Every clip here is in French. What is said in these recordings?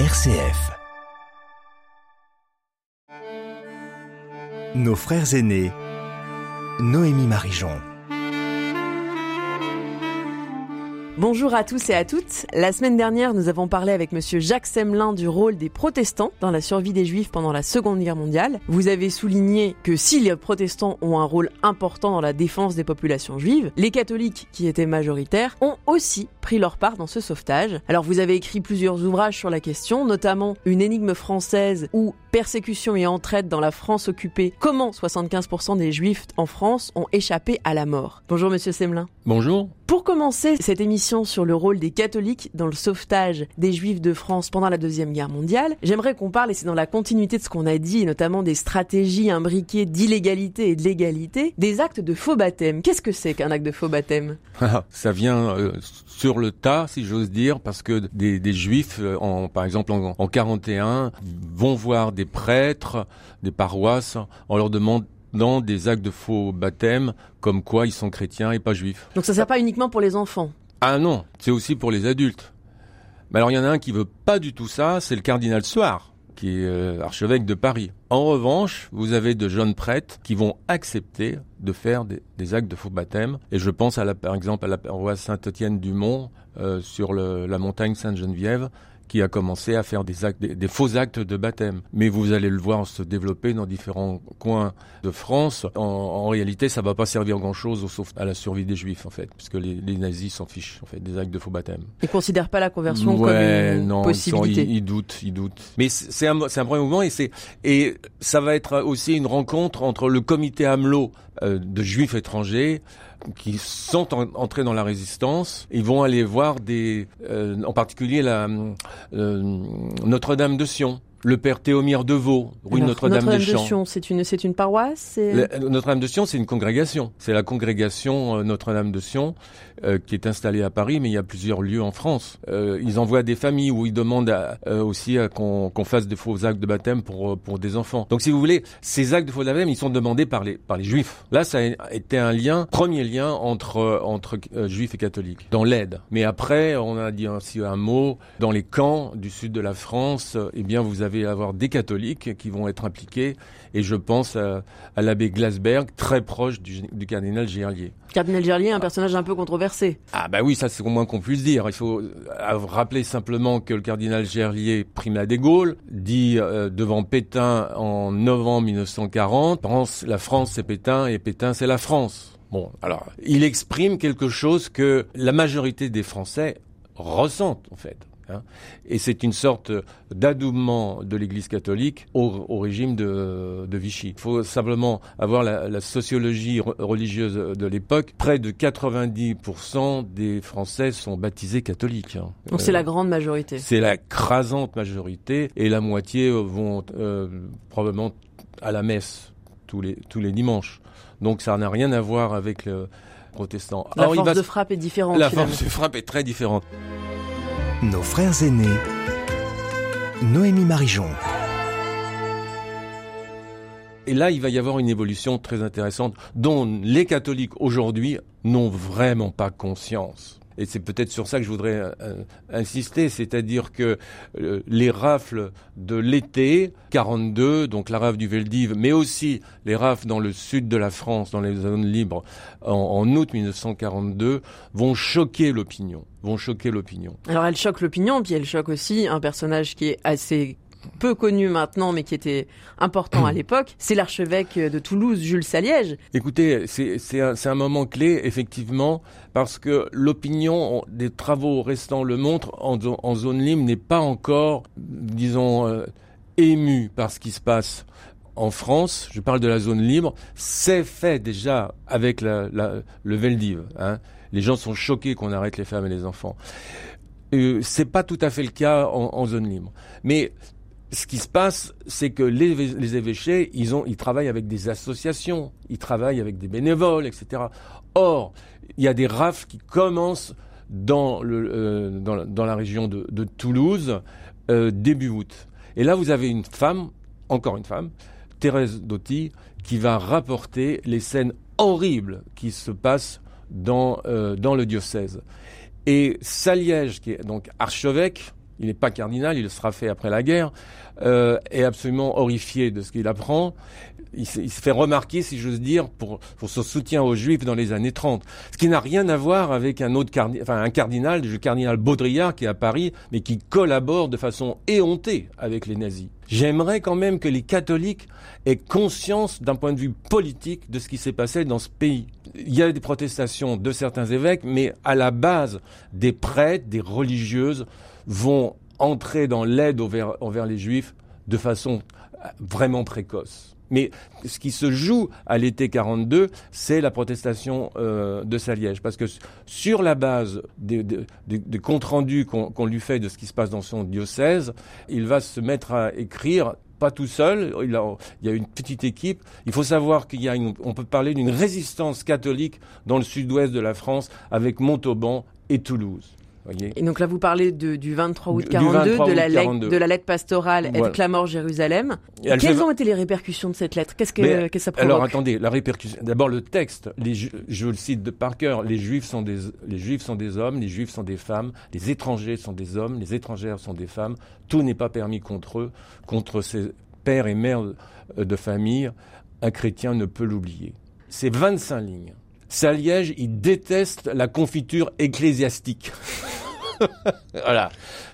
RCF. Nos frères aînés. Noémie Marijon. Bonjour à tous et à toutes. La semaine dernière, nous avons parlé avec monsieur Jacques Semelin du rôle des protestants dans la survie des juifs pendant la Seconde Guerre mondiale. Vous avez souligné que si les protestants ont un rôle important dans la défense des populations juives, les catholiques, qui étaient majoritaires, ont aussi pris leur part dans ce sauvetage. Alors vous avez écrit plusieurs ouvrages sur la question, notamment Une énigme française ou Persécution et entraide dans la France occupée, comment 75% des juifs en France ont échappé à la mort. Bonjour monsieur Semelin. Bonjour. Pour commencer cette émission sur le rôle des catholiques dans le sauvetage des juifs de France pendant la Deuxième Guerre mondiale, j'aimerais qu'on parle, et c'est dans la continuité de ce qu'on a dit, et notamment des stratégies imbriquées d'illégalité et de légalité, des actes de faux baptême. Qu'est-ce que c'est qu'un acte de faux baptême? Ça vient euh, sur le tas, si j'ose dire, parce que des, des juifs, euh, en, par exemple en, en 41, vont voir des prêtres, des paroisses, en leur demandant dans des actes de faux baptême, comme quoi ils sont chrétiens et pas juifs. Donc ça sert pas uniquement pour les enfants? Ah non, c'est aussi pour les adultes. Mais alors il y en a un qui veut pas du tout ça, c'est le cardinal Soir, qui est euh, archevêque de Paris. En revanche, vous avez de jeunes prêtres qui vont accepter de faire des, actes de faux baptême. Et je pense à la, par exemple à la paroisse Saint-Étienne-du-Mont euh, sur la montagne Sainte-Geneviève qui a commencé à faire des, actes, des, des, faux actes de baptême. Mais vous allez le voir se développer dans différents coins de France. En, en réalité, ça va pas servir grand-chose sauf à la survie des Juifs, en fait, puisque les, les, nazis s'en fichent, en fait, des actes de faux baptême. Ils considèrent pas la conversion ouais, comme une non, possibilité. Ils, sont, ils, ils, doutent, ils doutent. Mais c'est un, un premier mouvement et et ça va être aussi une rencontre entre le comité Hamelot de Juifs étrangers qui sont en, entrés dans la résistance, ils vont aller voir des, euh, en particulier la euh, Notre-Dame de Sion, le père Théomire Deveau, rue Notre-Dame Notre des Champs. de Sion, c'est une, c'est une paroisse Notre-Dame de Sion, c'est une congrégation. C'est la congrégation euh, Notre-Dame de Sion euh, qui est installée à Paris, mais il y a plusieurs lieux en France. Euh, ils envoient des familles où ils demandent à, euh, aussi qu'on qu fasse des faux actes de baptême pour, pour des enfants. Donc si vous voulez, ces actes de faux baptême, ils sont demandés par les, par les juifs. Là, ça a été un lien, premier lien entre, entre juifs et catholiques, dans l'aide. Mais après, on a dit aussi un mot, dans les camps du sud de la France, eh bien, vous avez avoir des catholiques qui vont être impliqués, et je pense à, à l'abbé Glasberg, très proche du, du cardinal Gerlier. Cardinal Gerlier, un personnage un peu controversé. Ah bah oui, ça c'est au moins qu'on puisse dire. Il faut rappeler simplement que le cardinal Gerlier, primat des Gaules, dit euh, devant Pétain en novembre 1940, France, la France c'est Pétain et Pétain c'est la France. Bon, alors, il exprime quelque chose que la majorité des Français ressentent en fait. Hein et c'est une sorte d'adoubement de l'Église catholique au, au régime de, de, Vichy. Il faut simplement avoir la, la sociologie religieuse de l'époque. Près de 90% des Français sont baptisés catholiques. Hein. Donc euh, c'est la grande majorité. C'est la crasante majorité et la moitié vont euh, probablement à la messe tous les, tous les dimanches. Donc ça n'a rien à voir avec le protestant. La Alors, force va... de frappe est différente. La finalement. force de frappe est très différente. Nos frères aînés. Noémie Marijon. Et là, il va y avoir une évolution très intéressante dont les catholiques aujourd'hui n'ont vraiment pas conscience. Et c'est peut-être sur ça que je voudrais euh, insister, c'est-à-dire que euh, les rafles de l'été 42, donc la rafle du Veldiv, mais aussi les rafles dans le sud de la France, dans les zones libres, en, en août 1942, vont choquer l'opinion vont choquer l'opinion. Alors elle choque l'opinion, puis elle choque aussi un personnage qui est assez peu connu maintenant, mais qui était important à l'époque, c'est l'archevêque de Toulouse, Jules Saliège. Écoutez, c'est un, un, moment clé, effectivement, parce que l'opinion des travaux restants le montrent, en, en zone libre n'est pas encore, disons, euh, émue par ce qui se passe en France, je parle de la zone libre, c'est fait déjà avec la, la, le Veldiv. Hein. Les gens sont choqués qu'on arrête les femmes et les enfants. Euh, c'est pas tout à fait le cas en, en, zone libre. Mais ce qui se passe, c'est que les, évêchés, ils, travaillent avec des associations, ils travaillent avec des bénévoles, etc. Or, il y a des rafles qui commencent dans, euh, la, région de, de Toulouse euh, début août. Et là, vous avez une femme, encore une femme, Thérèse Doty, qui va rapporter les scènes horribles qui se passent dans, euh, dans le diocèse. Et Saliège, qui est donc archevêque il n'est pas cardinal, il sera fait après la guerre, euh, est absolument horrifié de ce qu'il apprend. Il se, fait remarquer, si j'ose dire, pour, pour, son soutien aux Juifs dans les années 30. Ce qui n'a rien à voir avec un autre cardinal, enfin un cardinal, le cardinal Baudrillard qui est à Paris, mais qui collabore de façon éhontée avec les nazis. J'aimerais quand même que les catholiques aient conscience d'un point de vue politique de ce qui s'est passé dans ce pays. Il y a des protestations de certains évêques, mais à la base, des prêtres, des religieuses vont entrer dans l'aide envers, les juifs de façon vraiment précoce. Mais ce qui se joue à l'été 42, c'est la protestation euh, de Saliège. Parce que sur la base des, comptes rendus qu'on lui fait de ce qui se passe dans son diocèse, il va se mettre à écrire pas tout seul, il, y a une petite équipe. Il faut savoir qu'il y a on peut parler d'une résistance catholique dans le sud-ouest de la France avec Montauban et Toulouse. Et donc là, vous parlez du 23 août 42, de, la de la lettre pastorale voilà. Clamor Jérusalem. Quelles ont été les répercussions de cette lettre? Qu'est-ce que, ça provoque? Alors attendez, la répercussion. D'abord le texte. Les, je le cite de par cœur. Les Juifs sont des les Juifs sont des hommes, les Juifs sont des femmes, les étrangers sont des hommes, les étrangères sont des femmes. Tout n'est pas permis contre eux, contre ces pères et mères de famille. Un chrétien ne peut l'oublier. C'est 25 lignes. Saliège, il déteste la confiture ecclésiastique. voilà.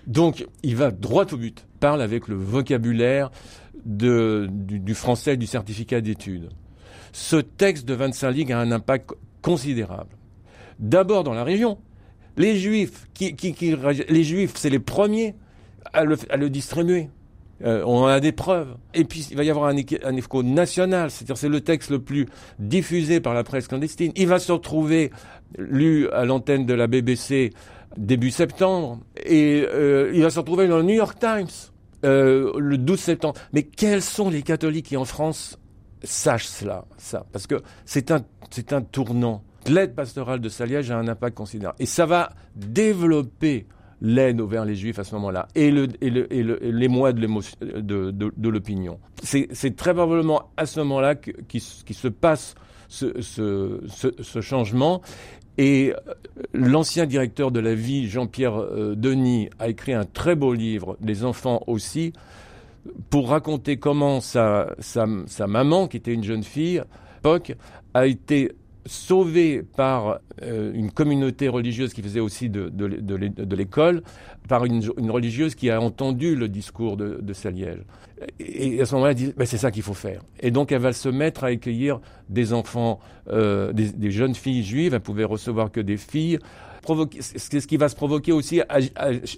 Donc, il va droit au but. Parle avec le vocabulaire du, français du certificat d'études. Ce texte de 25 lignes a un impact considérable. D'abord dans la région. Les juifs, les juifs, c'est les premiers à à le distribuer. Euh, on a des preuves. Et puis, il va y avoir un, un national, c'est-à-dire c'est le texte le plus diffusé par la presse clandestine. Il va se retrouver lu à l'antenne de la BBC début septembre, et euh, il va se retrouver dans le New York Times euh, le 12 septembre. Mais quels sont les catholiques qui en France sachent cela, ça? Parce que c'est un, c'est un tournant. L'aide pastorale de Saliège a un impact considérable. Et ça va développer l'aide vers les juifs à ce moment-là et, le, et, le, et, l'émoi de, de, de, de l'opinion. C'est, très probablement à ce moment-là qui, qui se passe ce, ce, ce, ce, changement et euh, l'ancien directeur de la vie, Jean-Pierre euh, Denis, a écrit un très beau livre, Les enfants aussi, pour raconter comment sa, sa, sa maman, qui était une jeune fille, Poc, a été sauvée par euh, une communauté religieuse qui faisait aussi de, de, de, l'école, par une, une, religieuse qui a entendu le discours de, Saliège. Et, à ce moment-là, elle dit, ben, c'est ça qu'il faut faire. Et donc, elle va se mettre à accueillir des enfants, euh, des, des, jeunes filles juives, elle pouvait recevoir que des filles. C'est ce qui va se provoquer aussi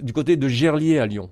du côté de Gerlier à Lyon.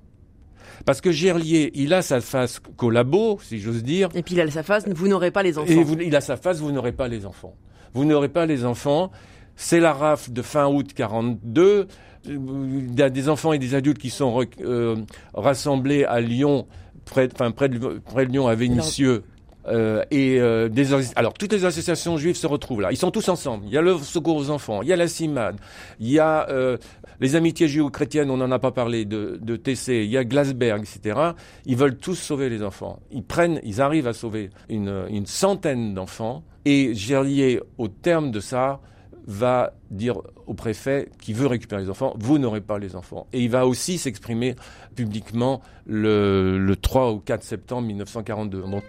Parce que Gerlier, il a sa face collabo, si j'ose dire. Et puis il a sa face, vous n'aurez pas les enfants. Et il a sa face, vous n'aurez pas les enfants vous n'aurez pas les enfants. C'est la rafle de fin août 42. Il y a des enfants et des adultes qui sont euh, rassemblés à Lyon, près, enfin, près, de, près de Lyon, à Vénissieux. Euh, et euh, alors toutes les associations juives se retrouvent là. Ils sont tous ensemble. Il y a le Secours aux enfants, il y a la CIMAD, il y a euh, les Amitiés juives-chrétiennes. On n'en a pas parlé de, TC. Il y a Glasberg, etc. Ils veulent tous sauver les enfants. Ils prennent, ils arrivent à sauver une, centaine d'enfants et Gerlier, au terme de ça, va dire au préfet qui veut récupérer les enfants, vous n'aurez pas les enfants. Et il va aussi s'exprimer publiquement le, le 3 ou 4 septembre 1942. Donc,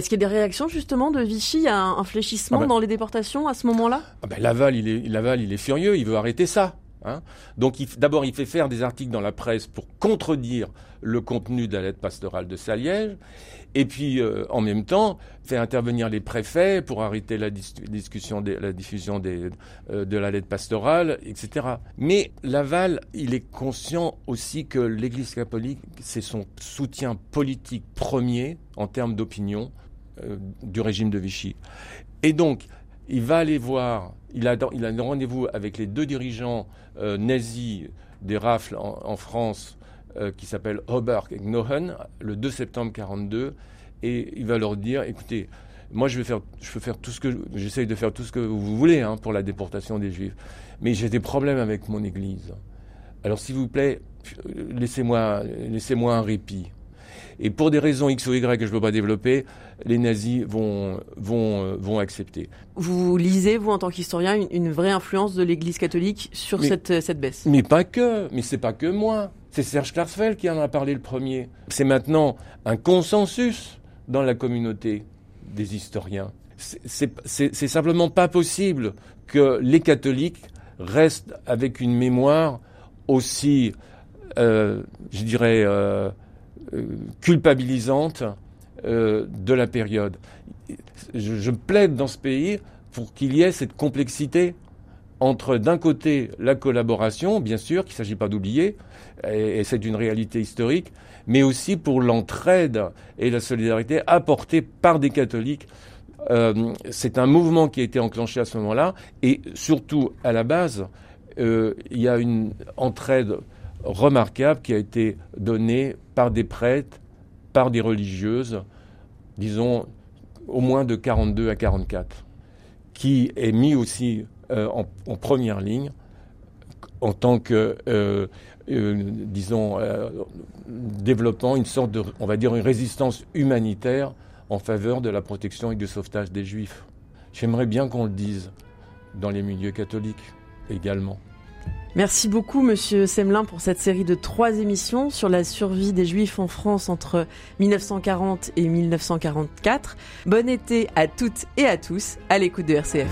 Est-ce qu'il y a des réactions justement de Vichy? A un, fléchissement ah bah. dans les déportations à ce moment-là? Ah bah, Laval, il est, Laval, il est furieux, il veut arrêter ça. Hein. Donc d'abord, il fait faire des articles dans la presse pour contredire le contenu de la lettre pastorale de Saliège, et puis euh, en même temps, fait intervenir les préfets pour arrêter la discussion, la diffusion des, euh, de la lettre pastorale, etc. Mais Laval, il est conscient aussi que l'Église catholique, c'est son soutien politique premier en termes d'opinion euh, du régime de Vichy. Et donc, il va aller voir il a, il a un rendez-vous avec les deux dirigeants euh, nazis des rafles en, France, euh, qui s'appellent Oberg et Gnohen, le 2 septembre 42, et il va leur dire, écoutez, moi je vais faire, je peux faire tout ce que, j'essaye de faire tout ce que vous voulez hein, pour la déportation des Juifs, mais j'ai des problèmes avec mon Église. Alors s'il vous plaît, laissez-moi, laissez-moi un répit. Et pour des raisons X ou Y que je ne peux pas développer, les nazis vont, vont, euh, vont accepter. Vous lisez, vous, en tant qu'historien, une, vraie influence de l'Église catholique sur cette, cette baisse? Mais pas que, mais c'est pas que moi. C'est Serge Klarsfeld qui en a parlé le premier. C'est maintenant un consensus dans la communauté des historiens. C'est simplement pas possible que les catholiques restent avec une mémoire aussi, euh, je dirais, euh, euh, culpabilisante euh, de la période. Je, plaide dans ce pays pour qu'il y ait cette complexité entre d'un côté la collaboration, bien sûr, qu'il ne s'agit pas d'oublier, et, c'est une réalité historique, mais aussi pour l'entraide et la solidarité apportée par des catholiques. Euh, c'est un mouvement qui a été enclenché à ce moment-là, et surtout à la base, il y a une entraide remarquable qui a été donnée par des prêtres, par des religieuses, disons au moins de 42 à 44, qui est mis aussi euh, en, première ligne en tant que, euh, euh, disons, développant une sorte de, on va dire, une résistance humanitaire en faveur de la protection et du sauvetage des Juifs. J'aimerais bien qu'on le dise dans les milieux catholiques également. Merci beaucoup, monsieur Semelin, pour cette série de trois émissions sur la survie des Juifs en France entre 1940 et 1944. Bon été à toutes et à tous à l'écoute de RCF.